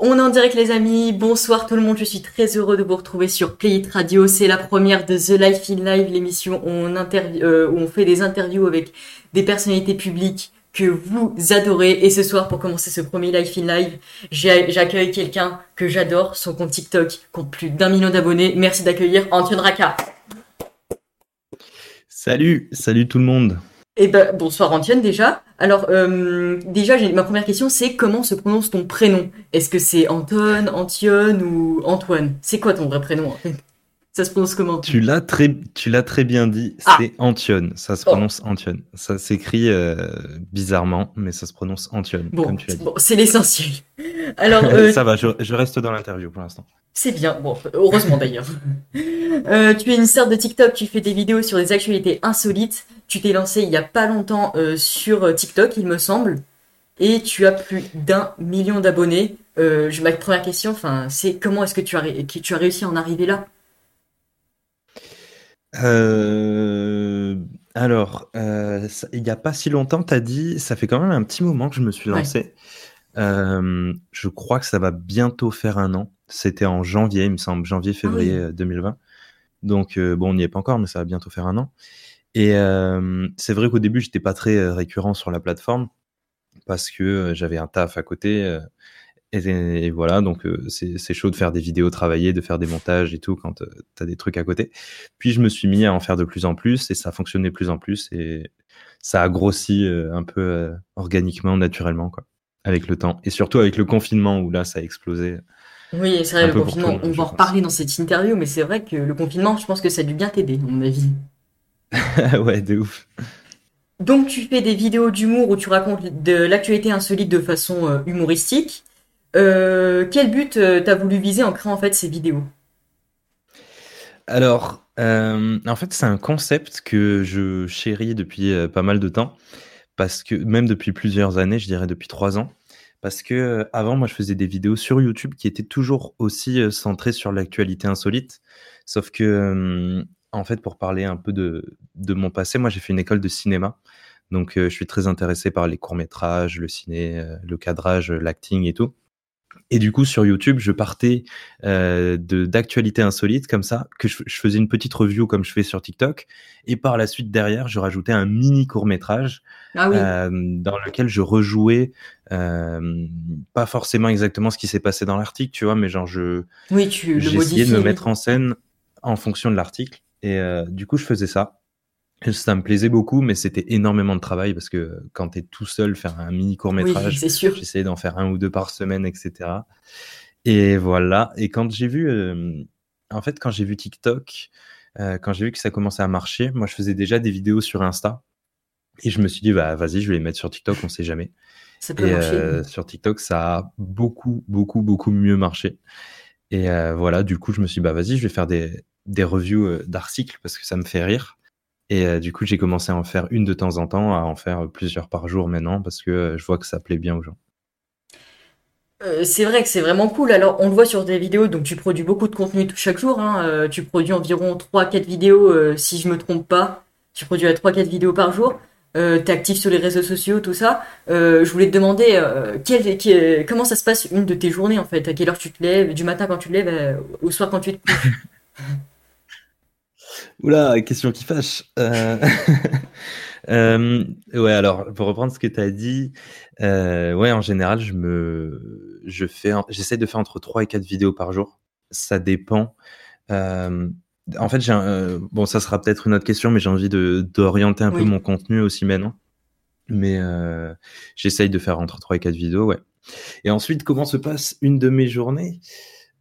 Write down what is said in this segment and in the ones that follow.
On est en direct les amis, bonsoir tout le monde, je suis très heureux de vous retrouver sur Play Radio, c'est la première de The Life in Live, l'émission où, on euh, où on fait des interviews avec des personnalités publiques que vous adorez. Et ce soir, pour commencer ce premier Life in Live, j'accueille quelqu'un que j'adore, son compte TikTok compte plus d'un million d'abonnés. Merci d'accueillir Antoine Raka. Salut, salut tout le monde. Eh ben, bonsoir Antoine déjà. Alors euh, déjà, ma première question, c'est comment se prononce ton prénom? Est-ce que c'est Anton, Antion ou Antoine? C'est quoi ton vrai prénom Ça se prononce comment? Tu l'as très, tu l'as très bien dit. Ah. C'est Antion. Ça se oh. prononce Antion. Ça s'écrit euh, bizarrement, mais ça se prononce Antion. Bon, c'est l'essentiel. Alors, euh, ça va. je reste dans l'interview pour l'instant. C'est bien, bon, heureusement d'ailleurs. Euh, tu es une star de TikTok, tu fais des vidéos sur des actualités insolites. Tu t'es lancé il y a pas longtemps euh, sur euh, TikTok, il me semble, et tu as plus d'un million d'abonnés. ma première question, enfin, c'est comment est-ce que tu as, tu as réussi à en arriver là? Alors, il n'y a pas si longtemps, tu as dit, ça fait quand même un petit moment que je me suis lancé. je crois que ça va bientôt faire un an. C'était en janvier, il me semble, janvier-février 2020. Ah Donc, bon, on n'y est pas encore, mais ça va bientôt faire un an. Et c'est vrai qu'au début, j'étais pas très récurrent sur la plateforme parce que j'avais un taf à côté. Et, voilà, donc c'est chaud de faire des vidéos travailler, de faire des montages et tout quand tu as des trucs à côté. Puis je me suis mis à en faire de plus en plus et ça fonctionnait de plus en plus et ça a grossi un peu organiquement, naturellement, quoi, avec le temps. Et surtout avec le confinement où là, ça a explosé. Oui, c'est vrai, le confinement, on va en reparler dans cette interview, mais c'est vrai que le confinement, je pense que ça a dû bien t'aider, à mon avis. ouais, de ouf. Donc tu fais des vidéos d'humour où tu racontes de l'actualité insolite de façon euh, humoristique. Euh, quel but euh, t'as voulu viser en créant en fait ces vidéos? Alors, en fait, c'est un concept que je chéris depuis pas mal de temps, parce que même depuis plusieurs années, je dirais depuis trois ans, parce que avant, moi, je faisais des vidéos sur YouTube qui étaient toujours aussi centrées sur l'actualité insolite, sauf que en fait, pour parler un peu de, mon passé, moi j'ai fait une école de cinéma. Donc je suis très intéressé par les courts-métrages, le ciné, le cadrage, l'acting et tout. Et du coup, sur YouTube, je partais euh, d'actualités insolites comme ça, que je, faisais une petite review comme je fais sur TikTok. Et par la suite, derrière, je rajoutais un mini court-métrage ah euh, dans lequel je rejouais euh, pas forcément exactement ce qui s'est passé dans l'article, tu vois, mais genre je oui, tu j'essayais de me mettre en scène en fonction de l'article. Et euh, du coup, je faisais ça. Ça me plaisait beaucoup, mais c'était énormément de travail parce que quand tu es tout seul, faire un mini court métrage, j'essayais d'en faire un ou deux par semaine, etc. Et voilà. Et quand j'ai vu, euh, en fait, quand j'ai vu TikTok, euh, quand j'ai vu que ça commençait à marcher, moi, je faisais déjà des vidéos sur Insta. Et je me suis dit, bah, vas-y, je vais les mettre sur TikTok, on sait jamais. Ça peut et marcher. sur TikTok, ça a beaucoup, beaucoup, beaucoup mieux marché. Et voilà, du coup, je me suis dit, bah, vas-y, je vais faire des, des reviews euh, d'articles parce que ça me fait rire. Et euh, du coup, j'ai commencé à en faire une de temps en temps, à en faire plusieurs par jour maintenant parce que euh, je vois que ça plaît bien aux gens. c'est vrai que c'est vraiment cool. Alors, on le voit sur des vidéos, donc tu produis beaucoup de contenu chaque jour. Hein. tu produis environ 3-4 vidéos, si je me trompe pas. Tu produis à 3-4 vidéos par jour. Euh, tu es actif sur les réseaux sociaux, tout ça. je voulais te demander comment ça se passe une de tes journées en fait? À quelle heure tu te lèves? Du matin quand tu te lèves, au soir quand tu te couches? Oula, question qui fâche. Euh, euh, ouais, alors pour reprendre ce que tu as dit, euh, ouais, en général, je me, je fais, j'essaie de faire entre 3 et 4 vidéos par jour. Ça dépend. en fait, j'ai bon, ça sera peut-être une autre question, mais j'ai envie de d'orienter un peu mon contenu aussi maintenant. Mais j'essaye de faire entre 3 et 4 vidéos, ouais. Et ensuite, comment se passe une de mes journées?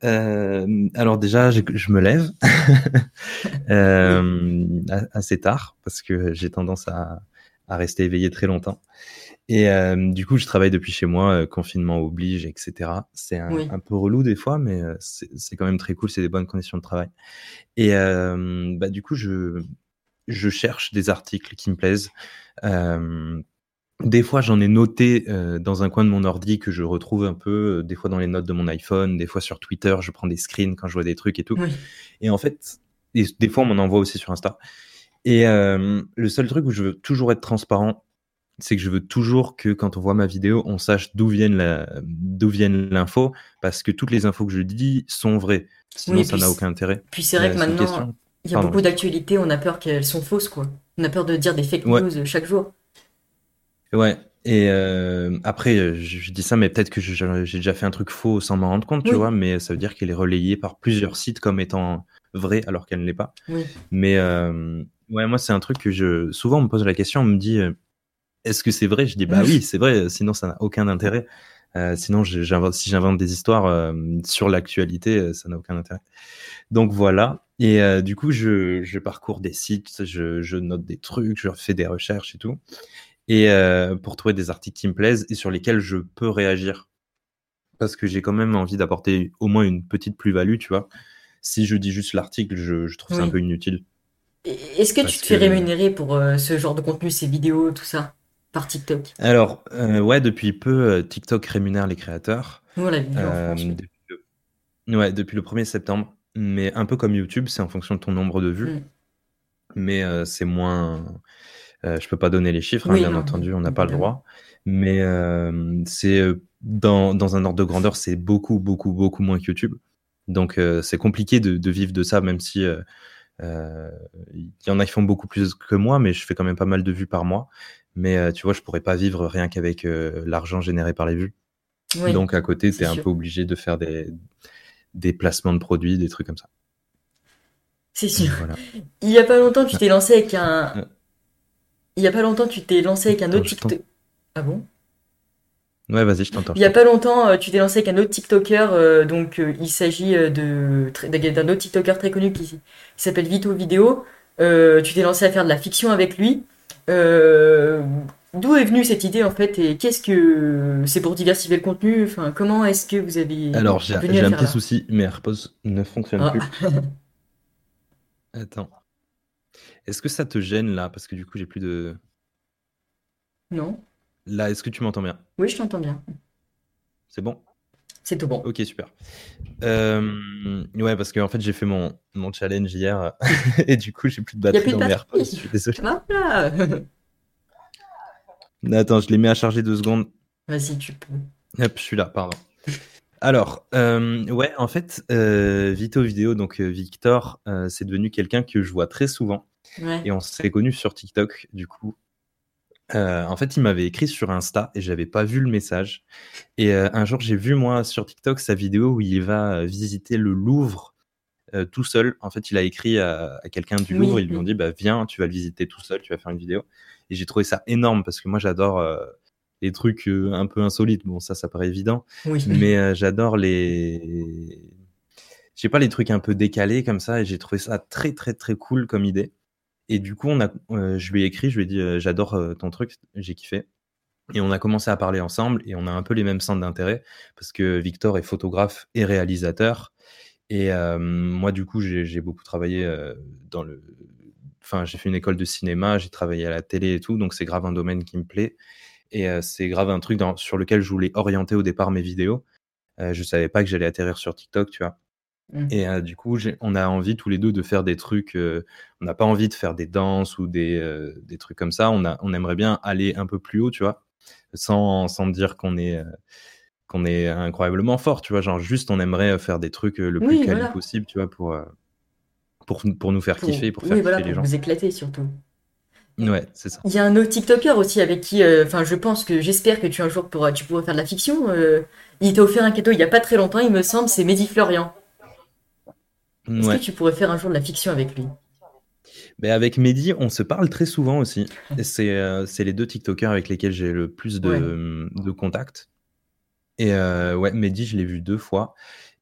Euh, alors déjà, je, je me lève euh, assez tard parce que j'ai tendance à, à, rester éveillé très longtemps. Et euh, du coup, je travaille depuis chez moi, confinement oblige, etc. C'est un, un, peu relou des fois, mais c'est quand même très cool. C'est des bonnes conditions de travail. Et bah, du coup, je, je cherche des articles qui me plaisent. Des fois, j'en ai noté euh, dans un coin de mon ordi que je retrouve un peu, euh, des fois dans les notes de mon iPhone, des fois sur Twitter, je prends des screens quand je vois des trucs et tout. Et en fait, des fois, on m'en envoie aussi sur Insta. Et euh, le seul truc où je veux toujours être transparent, c'est que je veux toujours que quand on voit ma vidéo, on sache d'où viennent la, d'où viennent l'info, parce que toutes les infos que je dis sont vraies. Sinon, Oui, ça n'a aucun intérêt. Puis c'est vrai que maintenant, il y a Pardon. beaucoup d'actualités, on a peur qu'elles sont fausses, quoi. On a peur de dire des fake Ouais. news chaque jour. Ouais. Et euh, après, euh, je, je dis ça, mais peut-être que j'ai déjà fait un truc faux sans m'en rendre compte, tu vois, mais ça veut dire qu'elle est relayée par plusieurs sites comme étant vraie alors qu'elle ne l'est pas. Oui. Mais euh, ouais, moi, c'est un truc que je. Souvent, on me pose la question, on me dit euh, est-ce que c'est vrai? Je dis bah oui, c'est vrai, sinon ça n'a aucun intérêt. Sinon, si j'invente des histoires sur l'actualité, ça n'a aucun intérêt. Donc voilà. Et euh, du coup, je, je parcours des sites, je, je note des trucs, je fais des recherches et tout. Et euh, pour trouver des articles qui me plaisent et sur lesquels je peux réagir. Parce que j'ai quand même envie d'apporter au moins une petite plus-value, tu vois. Si je dis juste l'article, je, je trouve ça Oui. un peu inutile. Est-ce que tu te fais que- rémunérer pour euh, ce genre de contenu, ces vidéos, tout ça, par TikTok? Alors, euh, ouais, depuis peu, TikTok rémunère les créateurs. L'a en France. oui. depuis le... Ouais, depuis le 1er septembre. Mais un peu comme YouTube, c'est en fonction de ton nombre de vues. Mm. Mais c'est moins. Euh, je peux pas donner les chiffres, hein, Oui, bien non, entendu, on n'a pas le droit. Mais euh, c'est euh, dans, dans un ordre de grandeur, c'est beaucoup, beaucoup, beaucoup moins que YouTube. Donc euh, c'est compliqué de, de vivre de ça, même si il y en a qui font beaucoup plus que moi, mais je fais quand même pas mal de vues par mois. Mais tu vois, je pourrais pas vivre rien qu'avec l'argent généré par les vues. Oui. Donc à côté, tu es un sûr. peu obligé de faire des, des placements de produits, des trucs comme ça. C'est sûr. Voilà. Il y a pas longtemps, tu t'es lancé avec un. Il y a pas longtemps, tu t'es lancé avec un autre TikTok. Ah bon? Ouais, vas-y, je t'entends. Il y a pas longtemps, euh, tu t'es lancé avec un autre TikToker. euh, donc, euh, il s'agit de d'un autre TikToker très connu qui, qui s'appelle Vito Vidéo. Euh, tu t'es lancé à faire de la fiction avec lui. D'où est venue cette idée en fait et qu'est-ce que c'est pour diversifier le contenu? Enfin, comment est-ce que vous avez Alors, j'ai un petit souci, mes AirPods ne fonctionnent Ah. plus. Attends. Est-ce que ça te gêne là? Parce que du coup, j'ai plus de. Non? Là, est-ce que tu m'entends bien? Oui, je t'entends bien. C'est bon? C'est tout bon. Ok, super. Euh, ouais, parce que en fait, j'ai fait mon, mon challenge hier et du coup, j'ai plus de batterie plus de dans mes. AirPods. Je suis désolé. Attends, je les mets à charger deux secondes. Vas-y, tu peux. Hop, je suis là, pardon. Alors, euh, ouais, en fait, euh, Vito Vidéo, donc euh, Victor, euh, c'est devenu quelqu'un que je vois très souvent. Ouais. Et on s'est connus sur TikTok, du coup. Euh, en fait, il m'avait écrit sur Insta et j'avais pas vu le message. Et euh, un jour, j'ai vu, moi, sur TikTok, sa vidéo où il va euh, visiter le Louvre euh, tout seul. En fait, il a écrit à, à quelqu'un du Oui, Louvre, ils lui ont oui. dit, bah, viens, tu vas le visiter tout seul, tu vas faire une vidéo. Et j'ai trouvé ça énorme parce que moi, j'adore les trucs un peu insolites. Bon, ça, ça paraît évident. Oui. Mais j'adore les. Je sais pas, les trucs un peu décalés comme ça. Et j'ai trouvé ça très, très, très cool comme idée. Et du coup, euh, je lui ai écrit, je lui ai dit, euh, j'adore euh, ton truc, j'ai kiffé. Et on a commencé à parler ensemble et on a un peu les mêmes centres d'intérêt parce que Victor est photographe et réalisateur. Et moi, du coup, j'ai beaucoup travaillé dans le. Enfin, j'ai fait une école de cinéma, j'ai travaillé à la télé et tout, donc c'est grave un domaine qui me plaît. Et c'est grave un truc sur lequel je voulais orienter au départ mes vidéos. Je savais pas que j'allais atterrir sur TikTok, tu vois. Mm. Et euh, du coup, on a envie tous les deux de faire des trucs. euh, on n'a pas envie de faire des danses ou des, euh, des trucs comme ça. On, a, on aimerait bien aller un peu plus haut, tu vois, sans, sans dire qu'on est, qu'on est incroyablement fort, tu vois. Genre, juste, on aimerait faire des trucs le plus Oui, quali voilà. possible, tu vois, pour, pour, pour nous faire Pour, kiffer, pour oui, faire voilà, kiffer les pour gens. vous éclater surtout. Ouais, c'est ça. Il y a un autre TikToker aussi avec qui, euh, enfin, je pense que j'espère que tu un jour pourras, tu pourras faire de la fiction. euh, il t'a offert un cadeau il y a pas très longtemps, il me semble, c'est Mehdi Florian. Est-ce Ouais. que tu pourrais faire un jour de la fiction avec lui? Mais avec Mehdi, on se parle très souvent aussi. C'est euh, les deux TikTokers avec lesquels j'ai le plus de, Ouais. de contacts. Et euh, ouais, Mehdi, je l'ai vu deux fois.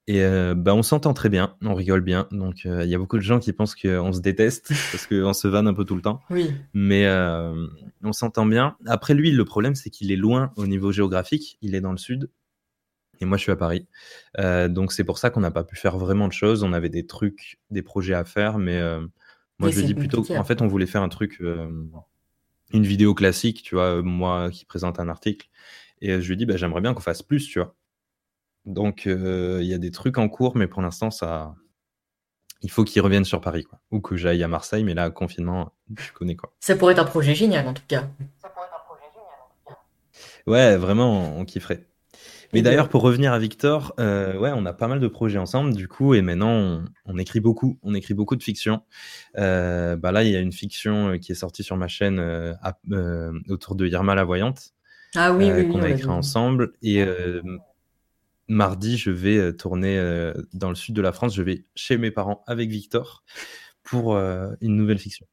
Et euh, bah, on s'entend très bien, on rigole bien. Donc euh, il y a beaucoup de gens qui pensent qu'on se déteste parce qu'on se vanne un peu tout le temps. Oui. Mais euh, on s'entend bien. Après, lui, le problème, c'est qu'il est loin au niveau géographique. Il est dans le sud. Et moi, je suis à Paris. Euh, donc, c'est pour ça qu'on n'a pas pu faire vraiment de choses. On avait des trucs, des projets à faire. Mais euh, moi, Oui, je dis plutôt. compliqué, En fait, on voulait faire un truc, euh, une vidéo classique, tu vois, moi qui présente un article. Et je lui dis, bah, j'aimerais bien qu'on fasse plus, tu vois. Donc, euh, il y a des trucs en cours, mais pour l'instant, ça. Il faut qu'il revienne sur Paris, quoi. Ou que j'aille à Marseille, mais là, confinement, je connais, quoi. Ça pourrait être un projet génial en tout cas. Ouais, vraiment, on kifferait. Mais d'ailleurs, pour revenir à Victor, euh, ouais, on a pas mal de projets ensemble, du coup, et maintenant, on, on écrit beaucoup. On écrit beaucoup de fiction. Euh, bah là, il y a une fiction euh, qui est sortie sur ma chaîne euh, à- autour de Irma la Voyante, Ah oui, oui, oui, qu'on on a écrit ensemble. Et mardi, je vais tourner dans le sud de la France. Je vais chez mes parents avec Victor pour une nouvelle fiction.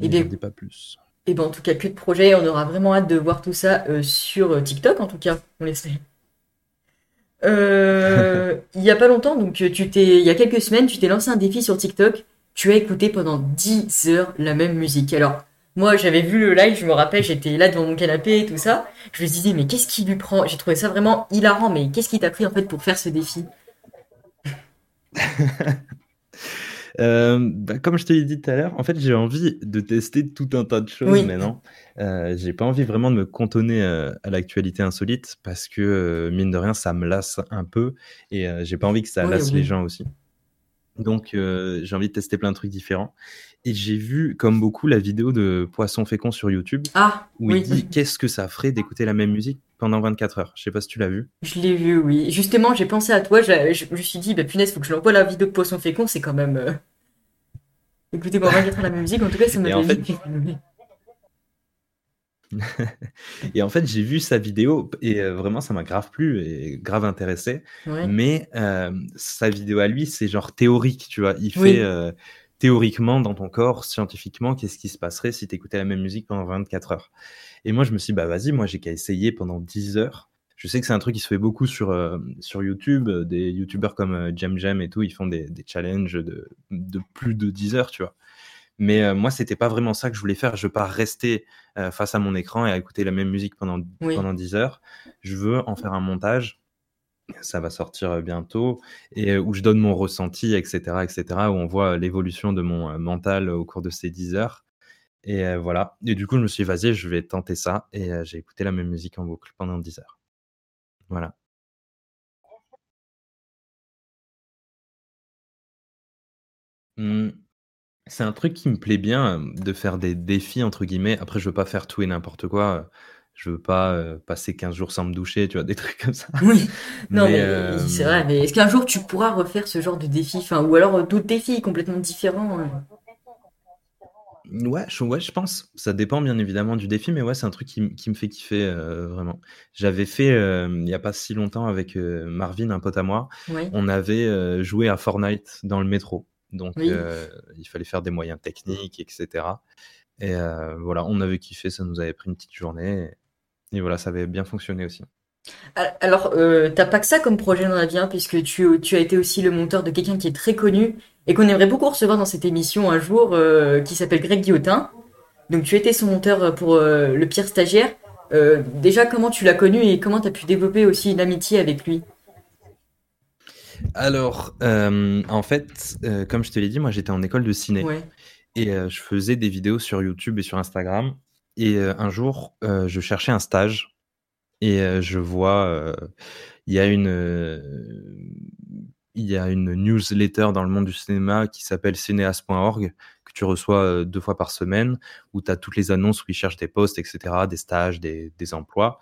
Et j'en bien, dis pas plus. et ben en tout cas, que de projets, on aura vraiment hâte de voir tout ça sur TikTok, en tout cas, on l'espère. Euh, il y a pas longtemps, donc euh, tu t'es, il y a quelques semaines, tu t'es lancé un défi sur TikTok. Tu as écouté pendant 10 heures la même musique. Alors, moi, j'avais vu le live, je me rappelle, j'étais là devant mon canapé et tout ça. Je me disais, mais qu'est-ce qui lui prend? J'ai trouvé ça vraiment hilarant, mais qu'est-ce qui t'a pris en fait pour faire ce défi? Euh, bah, comme je te l'ai dit tout à l'heure, en fait, j'ai envie de tester tout un tas de choses Oui, maintenant. Euh, j'ai pas envie vraiment de me cantonner euh, à l'actualité insolite parce que, mine de rien, ça me lasse un peu et j'ai pas envie que ça oui, lasse les gens aussi. Donc, j'ai envie de tester plein de trucs différents. Et j'ai vu, comme beaucoup, la vidéo de Poisson Fécond sur YouTube Ah, où il oui. dit qu'est-ce que ça ferait d'écouter la même musique pendant 24 heures? Je sais pas si tu l'as vu. Je l'ai vu, oui. Justement, j'ai pensé à toi, je, je- je me suis dit, bah punaise, faut que je l'envoie la vidéo de Poisson Fécond, c'est quand même... euh, Écoutez, pendant 24 heures la même musique, en tout cas, ça en m'avait fait. Et en fait, j'ai vu sa vidéo et euh, vraiment, ça m'a grave plu et grave intéressé. Ouais. Mais euh, sa vidéo à lui, c'est genre théorique, tu vois. Il fait euh, théoriquement dans ton corps, scientifiquement, qu'est-ce qui se passerait si tu écoutais la même musique pendant 24 heures? Et moi, je me suis dit, bah vas-y, moi, j'ai qu'à essayer pendant 10 heures. Je sais que c'est un truc qui se fait beaucoup sur, euh, sur YouTube. Des YouTubeurs comme euh, Jem Jem et tout, ils font des, des challenges de, de plus de 10 heures, tu vois. Mais euh, moi, c'était pas vraiment ça que je voulais faire. Je veux pas rester euh, face à mon écran et à écouter la même musique pendant, Oui. pendant 10 heures. Je veux en faire un montage. Ça va sortir euh, bientôt et euh, où je donne mon ressenti, etc., etc., où on voit l'évolution de mon euh, mental au cours de ces 10 heures. Et euh, voilà. Et du coup, je me suis dit, vas-y, je vais tenter ça. Et euh, j'ai écouté la même musique en boucle pendant 10 heures. Voilà. Hmm. C'est un truc qui me plaît bien, euh, de faire des défis entre guillemets. Après, je veux pas faire tout et n'importe quoi. Je veux pas euh, passer 15 jours sans me doucher, tu vois, des trucs comme ça. Oui. Non, Mais mais euh, c'est vrai, mais est-ce qu'un jour tu pourras refaire ce genre de défi, enfin, ou alors euh, d'autres défis complètement différents? euh? Ouais, je, ouais, je pense. Ça dépend bien évidemment du défi, mais ouais, c'est un truc qui, me fait kiffer euh, vraiment. J'avais fait il y a pas si longtemps avec Marvin, un pote à moi. Oui. On avait joué à Fortnite dans le métro. Donc, Oui. il fallait faire des moyens techniques, etc. Et voilà, on avait kiffé, ça nous avait pris une petite journée. Et, et voilà, ça avait bien fonctionné aussi. Al- Alors, euh, t'as pas que ça comme projet dans la vie, hein, puisque tu, tu as été aussi le monteur de quelqu'un qui est très connu et qu'on aimerait beaucoup recevoir dans cette émission un jour, euh, qui s'appelle Greg Guillotin. Donc, tu étais son monteur pour euh, Le Pire Stagiaire. Euh, déjà, comment tu l'as connu et comment t'as pu développer aussi une amitié avec lui? Alors, euh, en fait, euh, comme je te l'ai dit, moi j'étais en école de ciné Ouais. et euh, je faisais des vidéos sur YouTube et sur Instagram. Et euh, un jour, euh, je cherchais un stage et euh, je vois, il y a une, il y a une newsletter dans le monde du cinéma qui s'appelle cineas.org que tu reçois deux fois par semaine où tu as toutes les annonces où ils cherchent des postes, etc., des stages, des, des emplois.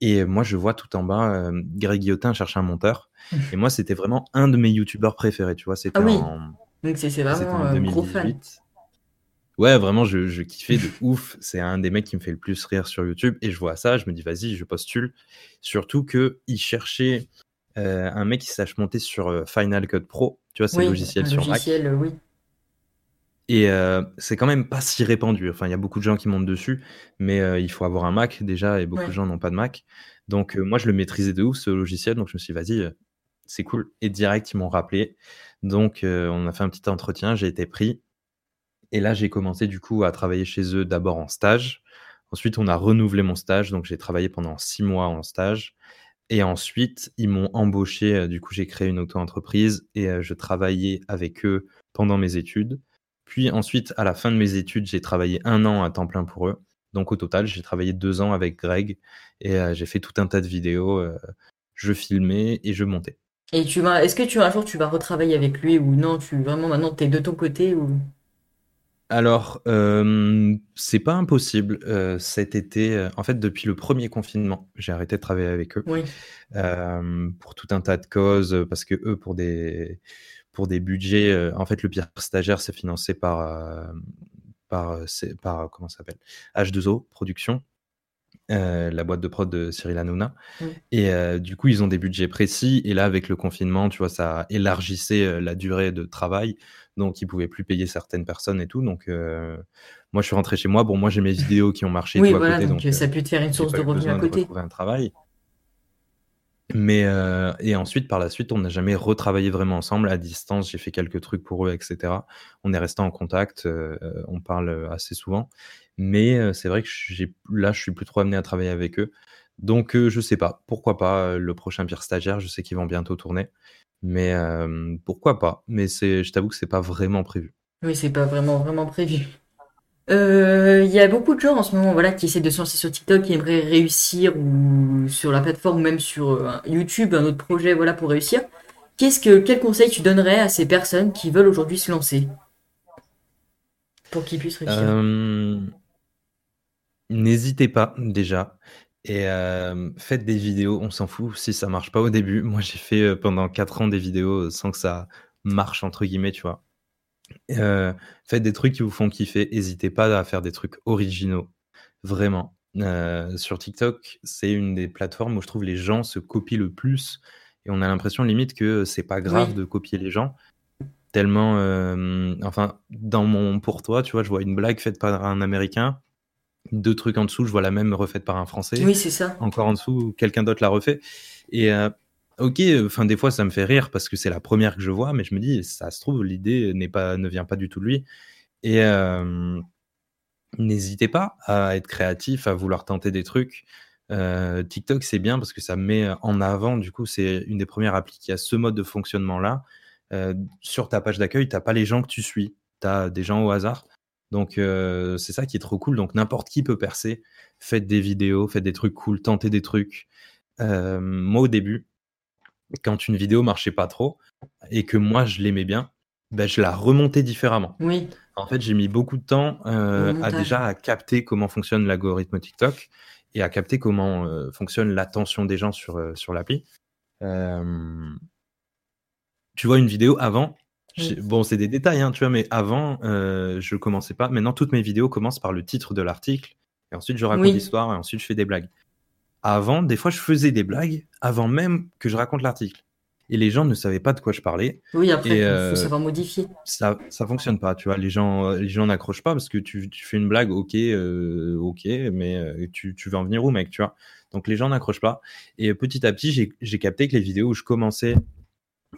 Et moi, je vois tout en bas, euh, Greg Guillotin cherche un monteur. Et moi, c'était vraiment un de mes youtubeurs préférés, tu vois. C'était Ah oui. en, Donc, c'est vraiment en un gros fan. 2018. Ouais, vraiment, je, je kiffais de ouf. C'est un des mecs qui me fait le plus rire sur YouTube. Et je vois ça, je me dis, vas-y, je postule. Surtout que il cherchait euh, un mec qui sache monter sur euh, Final Cut Pro. Tu vois, c'est Oui, logiciel un sur Mac. logiciel, euh, oui. Et euh, c'est quand même pas si répandu. Enfin, il y a beaucoup de gens qui montent dessus, mais euh, il faut avoir un Mac déjà, et beaucoup de gens n'ont pas de Mac. Donc moi, je le maîtrisais de ouf, ce logiciel. Donc je me suis dit, vas-y, c'est cool. Et direct, ils m'ont rappelé. Donc on a fait un petit entretien, j'ai été pris. Et là, j'ai commencé du coup à travailler chez eux d'abord en stage. Ensuite, on a renouvelé mon stage. Donc j'ai travaillé pendant six mois en stage. Et ensuite, ils m'ont embauché. euh, Du coup, j'ai créé une auto-entreprise et euh, je travaillais avec eux pendant mes études. Puis ensuite, à la fin de mes études, j'ai travaillé un an à temps plein pour eux. Donc au total, j'ai travaillé deux ans avec Greg et euh, j'ai fait tout un tas de vidéos. je filmais et je montais. Et tu vas, est-ce que tu un jour tu vas retravailler avec lui ou non, tu vraiment maintenant t'es de ton côté ou? Alors, euh, c'est pas impossible. Euh, cet été, euh, en fait, depuis le premier confinement, j'ai arrêté de travailler avec eux Oui. pour tout un tas de causes, parce que eux, pour des, pour des budgets, en fait, le pire stagiaire, c'est financé par, par, comment s'appelle H2O Production, euh, la boîte de prod de Cyril Hanouna. Et euh, du coup, ils ont des budgets précis. Et là, avec le confinement, tu vois, ça élargissait euh, la durée de travail. Donc, ils pouvaient plus payer certaines personnes et tout. Donc, euh, moi, je suis rentré chez moi. Bon, moi, j'ai mes vidéos qui ont marché Oui, tout à voilà, côté. donc, Donc, ça euh, a pu te faire une j'ai source de revenus à de côté. retrouver un travail. Mais euh, et ensuite, par la suite, on n'a jamais retravaillé vraiment ensemble à distance. J'ai fait quelques trucs pour eux, etc. On est resté en contact, euh, on parle assez souvent. Mais euh, c'est vrai que j'ai là, je suis plus trop amené à travailler avec eux. Donc, euh, je sais pas. Pourquoi pas euh, le prochain pire stagiaire Je sais qu'ils vont bientôt tourner. Mais euh, pourquoi pas Mais c'est, je t'avoue que c'est pas vraiment prévu. Oui, c'est pas vraiment, vraiment prévu. Euh, Il y a beaucoup de gens en ce moment, voilà, qui essaient de se lancer sur TikTok, qui aimeraient réussir ou sur la plateforme ou même sur euh, YouTube, un autre projet, voilà, pour réussir. Qu'est-ce que, quel conseil tu donnerais à ces personnes qui veulent aujourd'hui se lancer? Pour qu'ils puissent réussir? N'hésitez pas déjà et euh, faites des vidéos. On s'en fout si ça marche pas au début. Moi, j'ai fait euh, pendant 4 ans des vidéos sans que ça marche entre guillemets, tu vois. Euh, faites des trucs qui vous font kiffer. N'hésitez pas à faire des trucs originaux, vraiment. Euh, sur TikTok, c'est une des plateformes où je trouve les gens se copient le plus et on a l'impression limite que c'est pas grave Oui. de copier les gens. Tellement, euh, enfin, dans mon pour toi, tu vois, je vois une blague faite par un Américain deux trucs en dessous, je vois la même refaite par un Français. Oui, c'est ça. Encore en dessous, quelqu'un d'autre l'a refait. Et euh, ok, enfin des fois ça me fait rire parce que c'est la première que je vois, mais je me dis ça se trouve l'idée n'est pas, ne vient pas du tout de lui. Et euh, n'hésitez pas à être créatif, à vouloir tenter des trucs. Euh, TikTok c'est bien parce que ça met en avant. Du coup, c'est une des premières applis qui a ce mode de fonctionnement là. Sur ta page d'accueil, t'as pas les gens que tu suis, t'as des gens au hasard. Donc euh, c'est ça qui est trop cool. Donc n'importe qui peut percer. Faites des vidéos, faites des trucs cool, tentez des trucs. Euh, moi au début, quand une vidéo marchait pas trop et que moi je l'aimais bien, ben, je la remontais différemment. Oui, En fait, j'ai mis beaucoup de temps euh, à déjà à capter comment fonctionne l'algorithme TikTok et à capter comment fonctionne l'attention des gens sur, sur l'appli. Tu vois une vidéo avant, Oui. bon c'est des détails, hein, tu vois, mais avant euh, je commençais pas. Maintenant toutes mes vidéos commencent par le titre de l'article et ensuite je raconte Oui. l'histoire et ensuite je fais des blagues. Avant, des fois je faisais des blagues avant même que je raconte l'article et les gens ne savaient pas de quoi je parlais oui, après, faut euh, savoir modifier. ça ça fonctionne pas, tu vois. Les gens euh, les gens n'accrochent pas parce que tu, tu fais une blague, ok, euh, ok, mais tu, tu veux en venir où, mec, tu vois. Donc les gens n'accrochent pas. Et petit à petit, j'ai capté que les vidéos où je commençais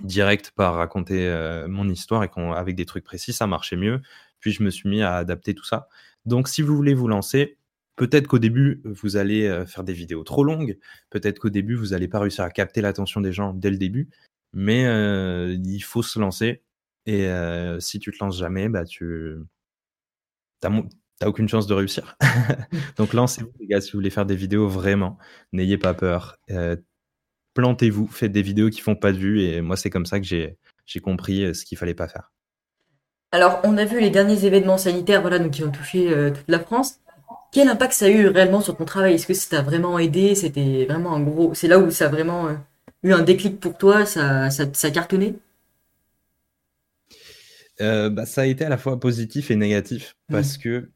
direct par raconter euh, mon histoire et avec des trucs précis, ça marchait mieux. Puis je me suis mis à adapter tout ça. Donc si vous voulez vous lancer, peut-être qu'au début vous allez euh, faire des vidéos trop longues, peut-être qu'au début vous allez pas réussir à capter l'attention des gens dès le début, mais euh, il faut se lancer. Et euh, si tu te lances jamais, bah tu t'as aucune chance de réussir. Donc lancez-vous les gars si vous voulez faire des vidéos vraiment, n'ayez pas peur. Euh, plantez-vous, faites des vidéos qui font pas de vues et moi c'est comme ça que j'ai j'ai compris euh, ce qu'il fallait pas faire. Alors, on a vu les derniers événements sanitaires, voilà, donc qui ont touché euh, toute la France. Quel impact ça a eu réellement sur ton travail? Est-ce que ça t'a vraiment aidé? C'était vraiment un gros, c'est là où ça a vraiment euh, eu un déclic pour toi, ça, ça, ça a cartonné? Euh, bah, ça a été à la fois positif et négatif Mm. parce que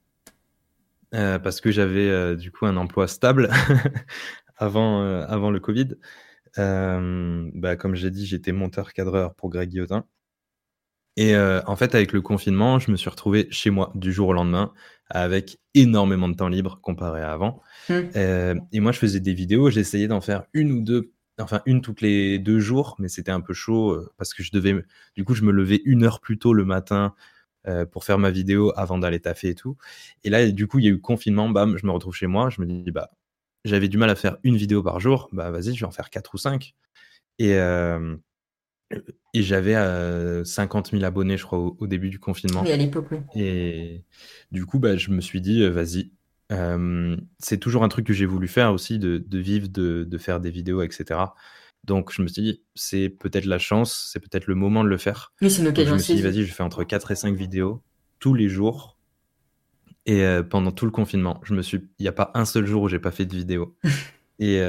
parce que j'avais du coup un emploi stable avant avant le Covid. Bah, comme j'ai dit, j'étais monteur cadreur pour Greg Guillotin. Et euh, en fait, avec le confinement, je me suis retrouvé chez moi du jour au lendemain avec énormément de temps libre comparé à avant. Euh, et moi, je faisais des vidéos, j'essayais d'en faire une ou deux, enfin une toutes les deux jours, mais c'était un peu chaud euh, parce que je devais, du coup, je me levais une heure plus tôt le matin euh, pour faire ma vidéo avant d'aller taffer et tout. Et là, du coup, il y a eu confinement, bam, je me retrouve chez moi, je me dis, bah, j'avais du mal à faire une vidéo par jour, bah vas-y, je vais en faire quatre ou cinq. Et, euh, et j'avais euh, 50 000 abonnés, je crois, au, au début du confinement. Oui, à l'époque, oui. Et du coup, bah, je me suis dit, euh, vas-y. Euh, c'est toujours un truc que j'ai voulu faire aussi, de, de vivre, de, de faire des vidéos, etc. Donc je me suis dit, c'est peut-être la chance, c'est peut-être le moment de le faire. Oui, c'est une Donc je me suis dit, vas-y, je fais entre 4 et 5 vidéos tous les jours. Et pendant tout le confinement, je me suis, il n'y a pas un seul jour où j'ai pas fait de vidéo. et,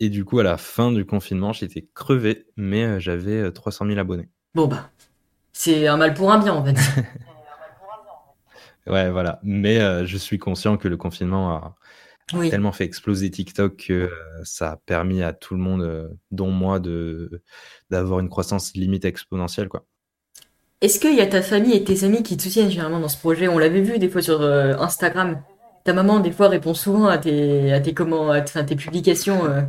et du coup, à la fin du confinement, j'étais crevé, mais j'avais 300 000 abonnés. Bon bah, c'est un mal pour un bien, en fait. ouais, voilà. Mais je suis conscient que le confinement a, tellement fait exploser TikTok que ça a permis à tout le monde, dont moi, de d'avoir une croissance limite exponentielle, quoi. Est-ce qu'il y a ta famille et tes amis qui te soutiennent généralement dans ce projet? On l'avait vu des fois sur euh, Instagram. Ta maman, des fois, répond souvent à tes, à tes, comment, à tes publications. Euh.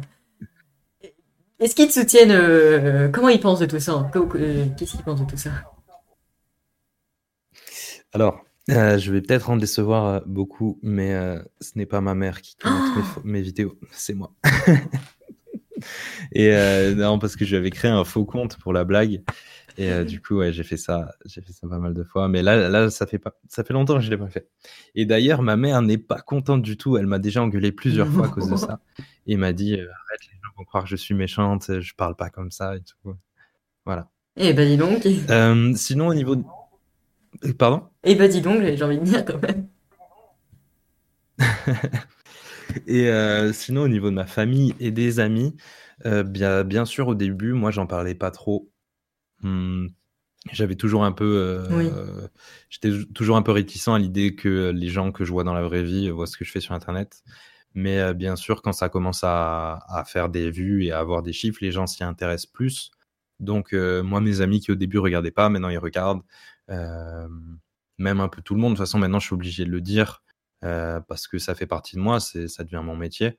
Est-ce qu'ils te soutiennent euh, Comment ils pensent de tout ça? Qu'est-ce qu'ils pensent de tout ça? Alors, je vais peut-être en décevoir beaucoup, mais ce n'est pas ma mère qui commente mes, mes, vidéos, c'est moi. Et non, parce que j'avais créé un faux compte pour la blague. Et euh, du coup, ouais, j'ai fait ça, j'ai fait ça pas mal de fois. Mais là, là, ça fait pas, ça fait longtemps que je l'ai pas fait. Et d'ailleurs, ma mère n'est pas contente du tout. Elle m'a déjà engueulé plusieurs fois à cause de ça. Et m'a dit, euh, arrête, les gens vont croire que je suis méchante, je parle pas comme ça et tout. Voilà. Eh ben dis donc. Euh, sinon, au niveau, de... pardon? Eh ben dis donc, j'ai envie de dire quand même. et sinon, au niveau de ma famille et des amis, bien, bien sûr, au début, moi, j'en parlais pas trop Mmh, j'avais toujours un peu, euh, j'étais toujours un peu réticent à l'idée que les gens que je vois dans la vraie vie voient ce que je fais sur Internet. Mais euh, bien sûr, quand ça commence à, faire des vues et à avoir des chiffres, les gens s'y intéressent plus. Donc, euh, moi, mes amis qui au début regardaient pas, maintenant ils regardent. même un peu tout le monde. De toute façon, maintenant, je suis obligé de le dire parce que ça fait partie de moi, ça devient mon métier.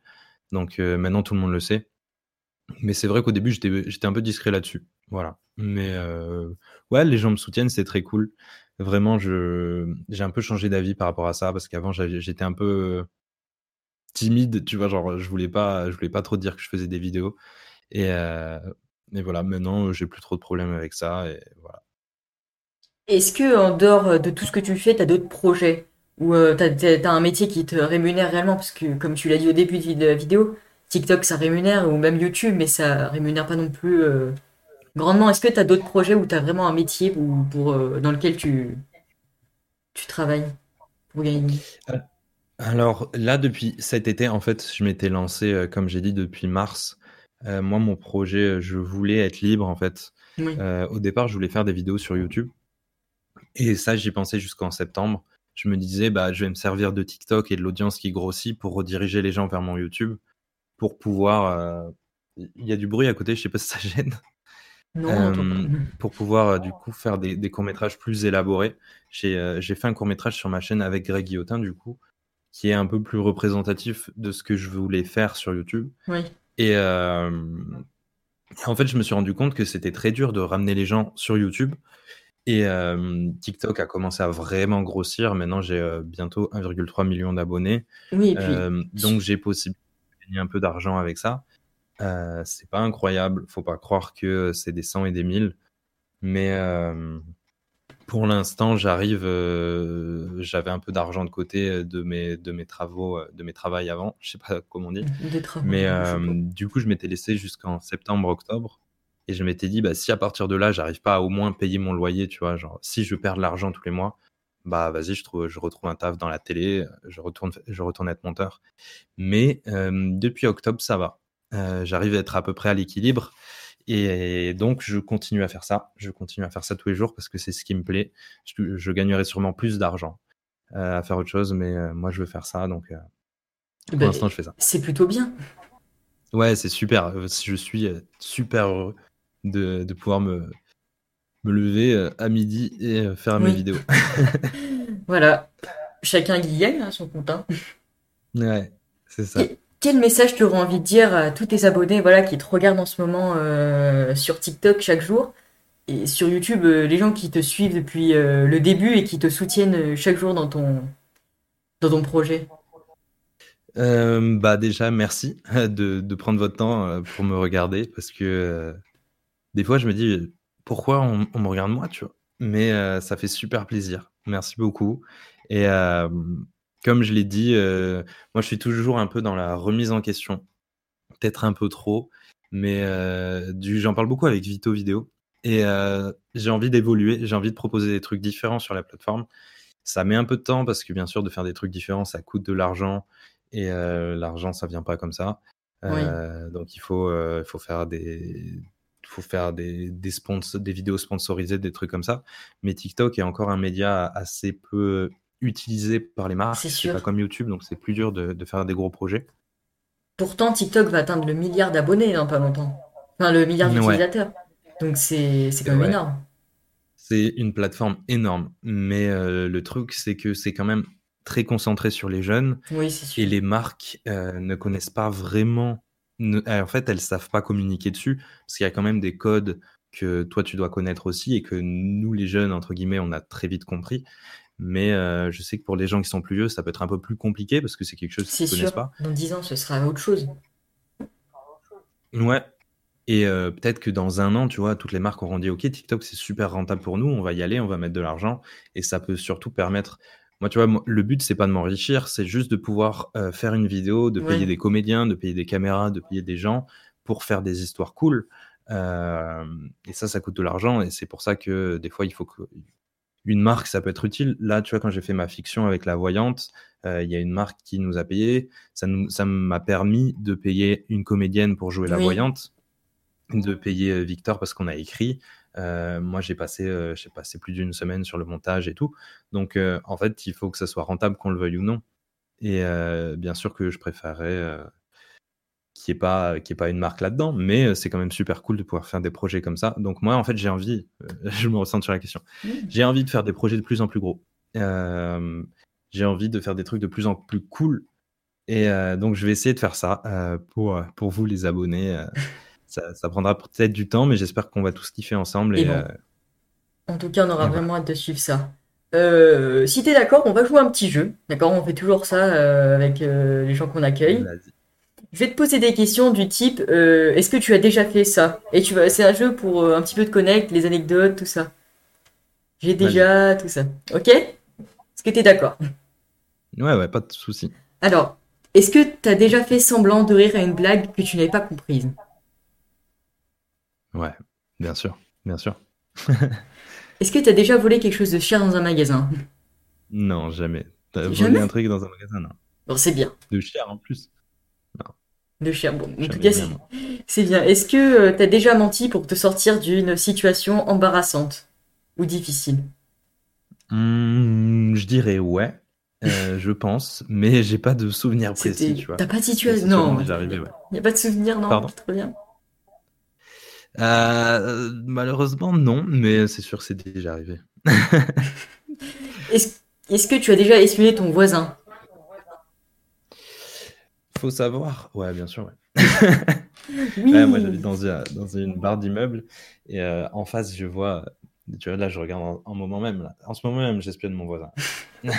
Donc, maintenant, tout le monde le sait. Mais c'est vrai qu'au début, j'étais un peu discret là-dessus. Voilà. Mais euh, ouais, les gens me soutiennent, c'est très cool. Vraiment, j'ai un peu changé d'avis par rapport à ça parce qu'avant j'étais un peu timide, tu vois, genre je voulais pas voulais pas trop dire que je faisais des vidéos et, euh, voilà, maintenant j'ai plus trop de problèmes avec ça. Est-ce que en dehors de tout ce que tu fais, tu as d'autres projets? Ou euh, tu as, un métier qui te rémunère réellement? Parce que comme tu l'as dit au début de la vidéo, TikTok ça rémunère ou même YouTube mais ça rémunère pas non plus grandement. Est-ce que tu as d'autres projets où tu as vraiment un métier pour, euh, dans lequel tu, tu travailles pour gagner euh, Alors là, depuis cet été, en fait, je m'étais lancé, euh, comme j'ai dit, depuis mars. moi, mon projet, je voulais être libre, en fait. au départ, je voulais faire des vidéos sur YouTube. Et ça, j'y pensais jusqu'en septembre. Je me disais, bah, je vais me servir de TikTok et de l'audience qui grossit pour rediriger les gens vers mon YouTube, pour pouvoir... Il y a du bruit à côté, je sais pas si ça gêne. Euh, pour pouvoir euh, du coup faire des, courts métrages plus élaborés. Euh, j'ai fait un court métrage sur ma chaîne avec Greg Guillotin du coup, qui est un peu plus représentatif de ce que je voulais faire sur YouTube. Et en fait, je me suis rendu compte que c'était très dur de ramener les gens sur YouTube. Et TikTok a commencé à vraiment grossir. Maintenant, j'ai bientôt 1,3 million d'abonnés. Oui, donc, j'ai possible de gagner un peu d'argent avec ça. Euh, c'est pas incroyable, faut pas croire que c'est des 100 et des 1000. Mais euh, pour l'instant, j'arrive. Euh, j'avais un peu d'argent de côté de mes, de mes travaux, de mes travails avant. Je sais pas comment on dit. Mais du coup, je m'étais laissé jusqu'en septembre-octobre. Et je m'étais dit, bah, si à partir de là, j'arrive pas à au moins payer mon loyer, tu vois, genre, si je perds de l'argent tous les mois, bah, vas-y, je, trouve, je retrouve un taf dans la télé, je retourne, je retourne être monteur. Mais depuis octobre, ça va. Euh, j'arrive à être à peu près à l'équilibre. Et donc, je continue à faire ça. Je continue à faire ça tous les jours parce que c'est ce qui me plaît. Je, gagnerai sûrement plus d'argent euh, à faire autre chose, mais euh, moi, je veux faire ça. Donc, pour bah, l'instant, je fais ça. C'est plutôt bien. Ouais, c'est super. Je suis super heureux de, pouvoir me, me lever à midi et faire mes vidéos. voilà. Chacun y gagne hein, son compte. Hein. Ouais, c'est ça quel message tu aurais envie de dire à tous tes abonnés voilà, qui te regardent en ce moment euh, sur TikTok chaque jour et sur YouTube, euh, les gens qui te suivent depuis euh, le début et qui te soutiennent chaque jour dans ton, dans ton projet? Bah déjà merci de, prendre votre temps pour me regarder parce que des fois je me dis pourquoi on, on, me regarde moi tu vois? Mais ça fait super plaisir. Merci beaucoup et comme je l'ai dit, euh, moi je suis toujours un peu dans la remise en question, peut-être un peu trop, mais euh, j'en parle beaucoup avec Vito Vidéo et euh, j'ai envie d'évoluer, j'ai envie de proposer des trucs différents sur la plateforme Ça met un peu de temps parce que bien sûr, de faire des trucs différents, ça coûte de l'argent et l'argent, ça vient pas comme ça. donc il faut, faut faire des, faut faire des, des, des vidéos sponsorisées, des trucs comme ça. Mais TikTok est encore un média assez peu utilisé par les marques. C'est pas comme YouTube, donc c'est plus dur de, faire des gros projets. Pourtant, TikTok va atteindre le milliard d'abonnés dans pas longtemps. Enfin, le milliard d'utilisateurs. Donc c'est quand même énorme. C'est une plateforme énorme. Mais euh, le truc, c'est que c'est quand même très concentré sur les jeunes. Oui, sûr. Et les marques euh, ne connaissent pas vraiment en fait, elles savent pas communiquer dessus parce qu'il y a quand même des codes que toi tu dois connaître aussi et que nous les jeunes entre guillemets on a très vite compris. Mais euh, je sais que pour les gens qui sont plus vieux, ça peut être un peu plus compliqué parce que c'est quelque chose qu'ils ne connaissent pas. Dans 10 ans, ce sera autre chose. Ouais. Et euh, peut-être que dans un an, tu vois, toutes les marques auront dit OK, TikTok c'est super rentable pour nous, on va y aller, on va mettre de l'argent et ça peut surtout permettre moi, tu vois, le but, c'est pas de m'enrichir, c'est juste de pouvoir euh, faire une vidéo, de payer des comédiens, de payer des caméras, de payer des gens pour faire des histoires cool. Euh, et ça, ça coûte de l'argent. Et c'est pour ça que des fois, il faut que. Une marque, ça peut être utile. Là, tu vois, quand j'ai fait ma fiction avec la voyante, euh, il y a une marque qui nous a payé. Ça, ça m'a permis de payer une comédienne pour jouer la voyante, de payer Victor parce qu'on a écrit, euh, moi, j'ai passé, euh, j'ai passé plus d'une semaine sur le montage et tout. Donc, euh, en fait, il faut que ça soit rentable, qu'on le veuille ou non. Et bien sûr que je préférerais n'y ait, pas, ait pas une marque là-dedans, mais c'est quand même super cool de pouvoir faire des projets comme ça. Donc, moi, en fait, j'ai envie, je me ressens sur la question, mmh. j'ai envie de faire des projets de plus en plus gros. j'ai envie de faire des trucs de plus en plus cool. Et donc, je vais essayer de faire ça pour, pour vous, les abonnés. Ça, prendra peut-être du temps, mais j'espère qu'on va tous kiffer ensemble. Et, euh, En tout cas, on aura vraiment hâte de suivre ça. Euh, si t'es d'accord, on va jouer un petit jeu. D'accord On fait toujours ça euh, avec les gens qu'on accueille. Je vais te poser des questions du type Est-ce que tu as déjà fait ça? Et tu vas, c'est un jeu pour un petit peu te connecter, les anecdotes, tout ça. J'ai déjà tout ça. Ok? Est-ce que t'es d'accord? Ouais, ouais, pas de souci. Alors, est-ce que t'as déjà fait semblant de rire à une blague que tu n'avais pas comprise? Ouais, bien sûr, bien sûr. Est-ce que tu as déjà volé quelque chose de cher dans un magasin? Non, jamais. T'as volé un truc dans un magasin, non. Bon, c'est bien. De cher en plus. De cher, bon. En tout cas, c'est bien. Est-ce que euh, tu as déjà menti pour te sortir d'une situation embarrassante ou difficile? Mmh, Je dirais ouais. Euh, je pense, mais j'ai pas de souvenir précis, tu vois. T'as pas de situation Non. Il n'y a pas de souvenir, non. Pardon? Très bien. Euh, malheureusement, non, mais c'est sûr que c'est déjà arrivé. Est-ce que tu as déjà espionné ton voisin? Faut savoir. Ouais, bien sûr. Ouais. moi, j'habite dans, dans, une barre d'immeuble et euh, en face, je vois. Tu vois, là, je regarde en, moment même. Là. En ce moment même, j'espionne mon voisin.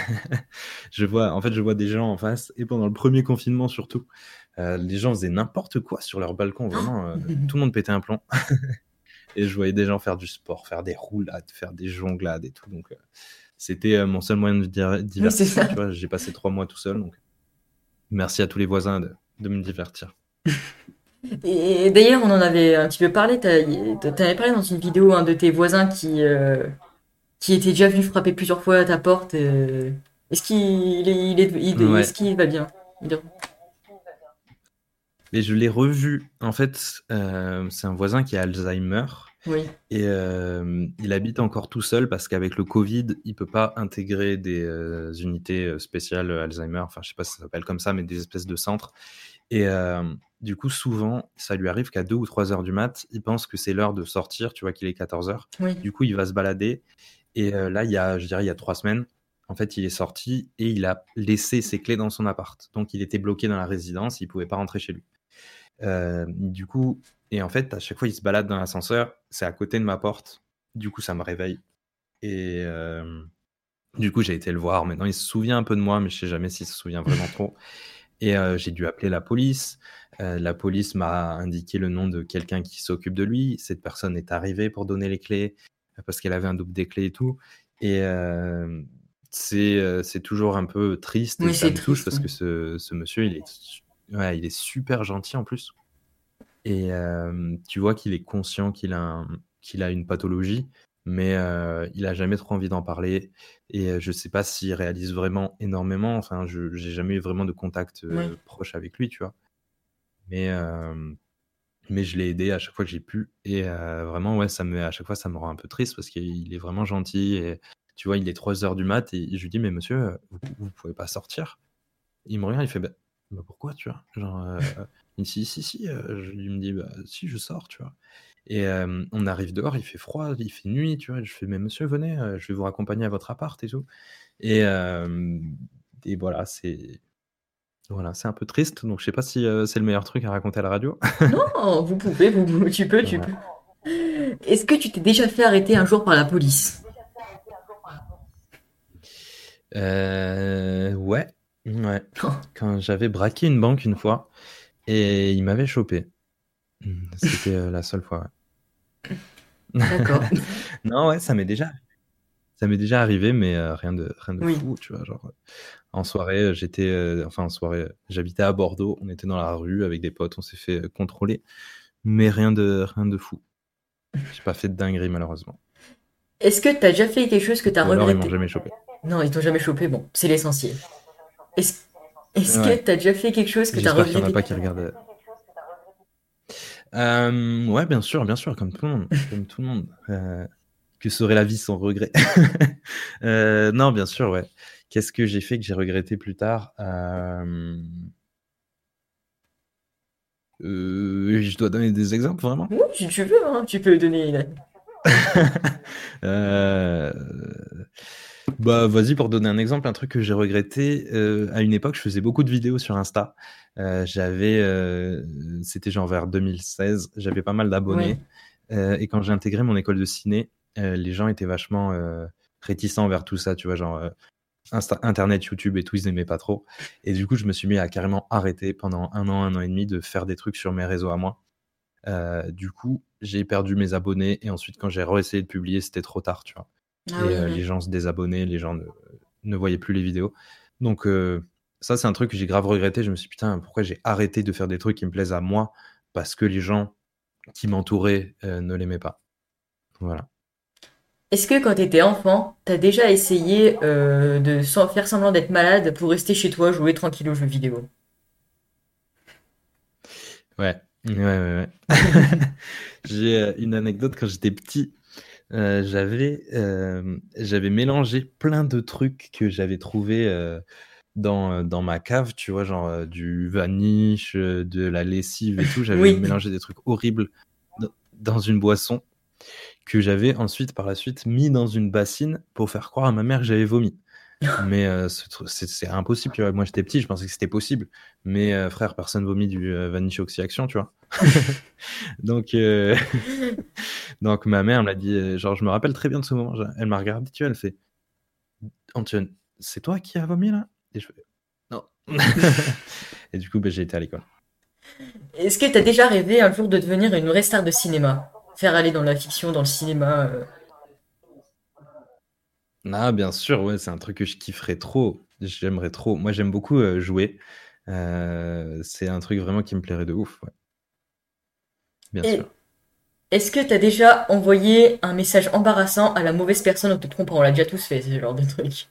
je vois, en fait, je vois des gens en face et pendant le premier confinement surtout, euh, les gens faisaient n'importe quoi sur leur balcon, vraiment. Euh, tout le monde pétait un plomb. et je voyais des gens faire du sport, faire des roulades, faire des jonglades et tout. Donc, euh, c'était mon seul moyen de divertir. j'ai passé trois mois tout seul. Donc, merci à tous les voisins de, me divertir. Et d'ailleurs, on en avait un petit peu parlé. Tu avais parlé dans une vidéo un de tes voisins qui, qui était déjà venu frapper plusieurs fois à ta porte. Est-ce qu'il est, est, qu'il va bien? Mais je l'ai revu. En fait, euh, c'est un voisin qui a Alzheimer. Oui. Et euh, il habite encore tout seul parce qu'avec le Covid, il peut pas intégrer des euh, unités spéciales Alzheimer. Enfin, je sais pas si ça s'appelle comme ça, mais des espèces de centres. Et du coup, souvent, ça lui arrive qu'à 2 ou 3 heures du mat, il pense que c'est l'heure de sortir. Tu vois qu'il est 14 heures. Du coup, il va se balader. Et là, il y a, je dirais, il y a 3 semaines, en fait, il est sorti et il a laissé ses clés dans son appart. Donc, il était bloqué dans la résidence, il pouvait pas rentrer chez lui. Euh, du coup, et en fait, à chaque fois, il se balade dans l'ascenseur, c'est à côté de ma porte. Du coup, ça me réveille. Et euh, du coup, j'ai été le voir. Maintenant, il se souvient un peu de moi, mais je sais jamais s'il se souvient vraiment trop. Et euh, j'ai dû appeler la police. la police m'a indiqué le nom de quelqu'un qui s'occupe de lui. Cette personne est arrivée pour donner les clés parce qu'elle avait un double des clés et tout. Et c'est toujours un peu triste et ça me touche parce que ce, ce, monsieur, il est Ouais, il est super gentil en plus. Et tu vois qu'il est conscient qu'il a, qu'il a une pathologie, mais euh, il a jamais trop envie d'en parler et euh, je sais pas s'il réalise vraiment énormément. Enfin, je j'ai jamais eu vraiment de contact Oui. proche avec lui, tu vois. Mais mais je l'ai aidé à chaque fois que j'ai pu et vraiment ouais, ça me à chaque fois ça me rend un peu triste parce qu'il est vraiment gentil et tu vois, il est 3 heures du mat et je lui dis: «Mais monsieur, vous vous pouvez pas sortir?» il me regarde, il fait: «Bah bah pourquoi?» tu vois? Genre, il me dit: «Si, si», je lui me dis: «Bah si, je sors», tu vois? Et hem, on arrive dehors, il fait froid, il fait nuit, tu vois? Je fais: «Mais monsieur, venez, heu, je vais vous raccompagner à votre appart et tout» et hem et voilà, c'est voilà, c'est un peu triste, donc je sais pas si, c'est le meilleur truc à raconter à la radio. Non, vous pouvez, vous, vous- tu peux, tu peux. Est-ce que tu t'es déjà fait arrêter un jour par la police? Heu, ouais, ouais. Quand j'avais braqué une banque une fois et ils m'avaient chopé. Mmh, c'était, heu, la seule fois, ouais. D'accord. Non, ouais, ça m'est déjà ça m'est déjà arrivé, mais heu, rien de rien de Oui. fou, tu vois? Genre, heu, en soirée, j'étais, enfin en soirée, j'habitais à Bordeaux, on était dans la rue avec des potes, on s'est fait, contrôler, mais rien de rien de fou. J'ai pas fait de dinguerie malheureusement. Est-ce que t'as déjà fait quelque chose que t'as Ou alors ils m'ont regretté? jamais chopé. Non, ils t'ont jamais chopé, bon, c'est l'essentiel. Est-ce est-ce que Ouais. t'as déjà fait quelque chose que t'as J'espère qu'il y en a regretté? pas qui regardent, heu Hem, ouais, bien sûr, bien sûr, comme tout le monde, comme tout le monde. Heu, que serait la vie sans regret? Heu, non, bien sûr, ouais. Qu'est-ce que j'ai fait que j'ai regretté plus tard? Heu, je dois donner des exemples vraiment? Oui, si tu veux, hein, tu peux donner bah, vas-y pour donner un exemple, un truc que j'ai regretté, heu, à une époque, je faisais beaucoup de vidéos sur Insta. Heu, j'avais, heu, c'était genre vers 2016, j'avais pas mal d'abonnés, et quand j'ai intégré mon école de ciné, les gens étaient vachement, réticents vers tout ça, tu vois? Genre, Insta internet, YouTube et tout, ils aimaient pas trop et du coup, je me suis mis à carrément arrêter pendant 1 an, 1 an et demi de faire des trucs sur mes réseaux à moi. Du coup, j'ai perdu mes abonnés et ensuite quand j'ai réessayé de publier, c'était trop tard, tu vois? Ah Et oui, oui. les gens se désabonnaient, les gens ne ne voyaient plus les vidéos. Donc heu, ça, c'est un truc que j'ai grave regretté. Je me suis dit: «Putain, pourquoi j'ai arrêté de faire des trucs qui me plaisent à moi parce que les gens qui m'entouraient, heu, ne l'aimaient pas?» voilà. Est-ce que quand t'étais enfant, t'as déjà essayé euh, de faire semblant d'être malade pour rester chez toi, jouer tranquille aux jeux vidéo? Ouais. Ouais, ouais, ouais. J'ai, une anecdote quand j'étais petit, heu, j'avais, hem, j'avais mélangé plein de trucs que j'avais trouvés, heu, dans, dans ma cave, tu vois? Genre, du vanish, heu, de la lessive et tout. J'avais Oui. mélangé des trucs horribles dans une boisson que j'avais ensuite, par la suite, mis dans une bassine pour faire croire à ma mère que j'avais vomi. Mais tru c'est impossible, tu vois? Moi, j'étais petit, je pensais que c'était possible. Mais heu, frère, personne vomit du, heu, Vanish Oxy-Action, tu vois? Donc heu, donc ma mère m'a dit, heu, genre, je me rappelle très bien de ce moment, elle m'a regardé, tu vois? Elle fait: «Antoine, c'est toi qui as vomi là?» et je fais: «Non» et du coup, bah, j'ai été à l'école. Est-ce que t'as déjà rêvé un jour de devenir une vraie star de cinéma? Faire aller dans la fiction, dans le cinéma euh, Ah bien sûr, ouais, c'est un truc que je kifferais trop. J'aimerais trop. Moi, j'aime beaucoup, heu, jouer. Heu, c'est un truc vraiment qui me plairait de ouf, ouais. Bien Et sûr. est-ce que t'as déjà envoyé un message embarrassant à la mauvaise personne? En te trompant? On l'a déjà tous fait, ce genre de truc.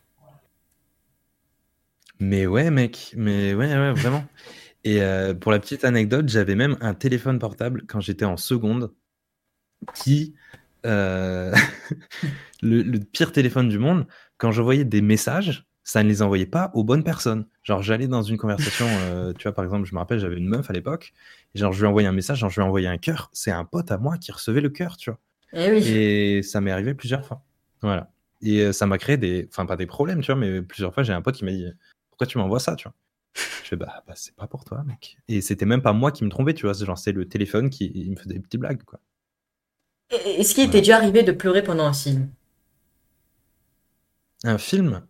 Mais ouais, mec, mais ouais, ouais, vraiment. Et heu, pour la petite anecdote, j'avais même un téléphone portable quand j'étais en seconde qui, heu, le le pire téléphone du monde, quand j'envoyais des messages, ça ne les envoyait pas aux bonnes personnes. Genre, j'allais dans une conversation, heu, tu vois, par exemple, je me rappelle, j'avais une meuf à l'époque, et genre, je lui envoyais un message, genre, je lui ai envoyé un cœur. C'est un pote à moi qui recevait le cœur, tu vois? Eh oui. Et ça m'est arrivé plusieurs fois. Voilà. Et heu, ça m'a créé des enfin, pas des problèmes, tu vois? Mais plusieurs fois, j'ai un pote qui m'a dit: «Pourquoi tu m'envoies ça?» tu vois? Je fais: «Bah bah, c'est pas pour toi, mec» et c'était même pas moi qui me trompais, tu vois? C'est genre, c'est le téléphone qui il me faisait des petites blagues, quoi. Est-ce qu'il t'est Voilà. déjà arrivé de pleurer pendant un film? Un film?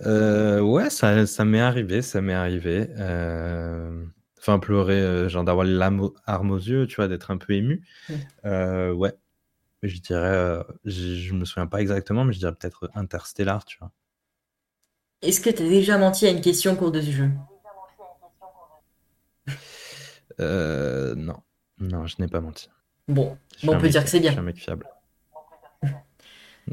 Heu, ouais, ça ça m'est arrivé, ça m'est arrivé, hem, enfin pleurer, heu, genre d'avoir les larmes aux yeux, tu vois? D'être un peu ému. Ouais, je dirais, je je me souviens pas exactement, mais je dirais peut-être Interstellar, tu vois? Est-ce que t'as déjà menti à une question au cours de ce jeu? Non. Non, je n'ai pas menti. Bon, Je on peut dire que c'est je suis bien. un mec fiable.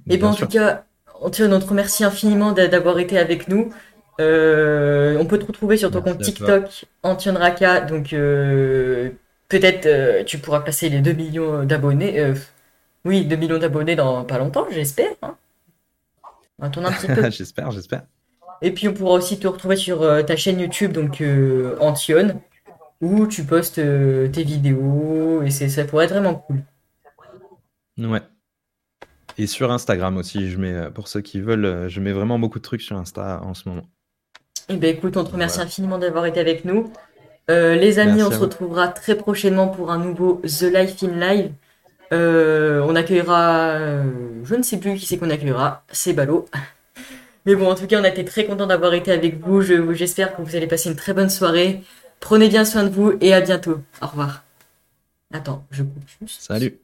Et Bien en tout cas, te, on te remercie infiniment d'a- d'avoir été avec nous. Euh, on peut te retrouver sur ton Merci compte. TikTok, Antion Raka. Donc, euh, peut-être euh, tu pourras passer les 2 millions d'abonnés. Oui, 2 millions d'abonnés dans pas longtemps, j'espère. Hein. Un petit peu. J'espère, j'espère. Et puis, on pourra aussi te retrouver sur ta chaîne YouTube, donc Antion, où tu postes euh, tes vidéos. Et c'est, ça pourrait être vraiment cool. Ouais. Et sur Instagram aussi, je mets, euh, pour ceux qui veulent, euh, je mets vraiment beaucoup de trucs sur Insta en ce moment. Eh ben écoute, on te remercie Voilà. infiniment d'avoir été avec nous. Euh, les amis, Merci on se retrouvera très prochainement pour un nouveau The Life in Live. Euh, on accueillera, je ne sais plus qui c'est qu'on accueillera, c'est ballot. Mais bon, en tout cas, on a été très content d'avoir été avec vous. Je, j'espère que vous allez passer une très bonne soirée. Prenez bien soin de vous et à bientôt. Au revoir. Attends, je coupe juste. Salut.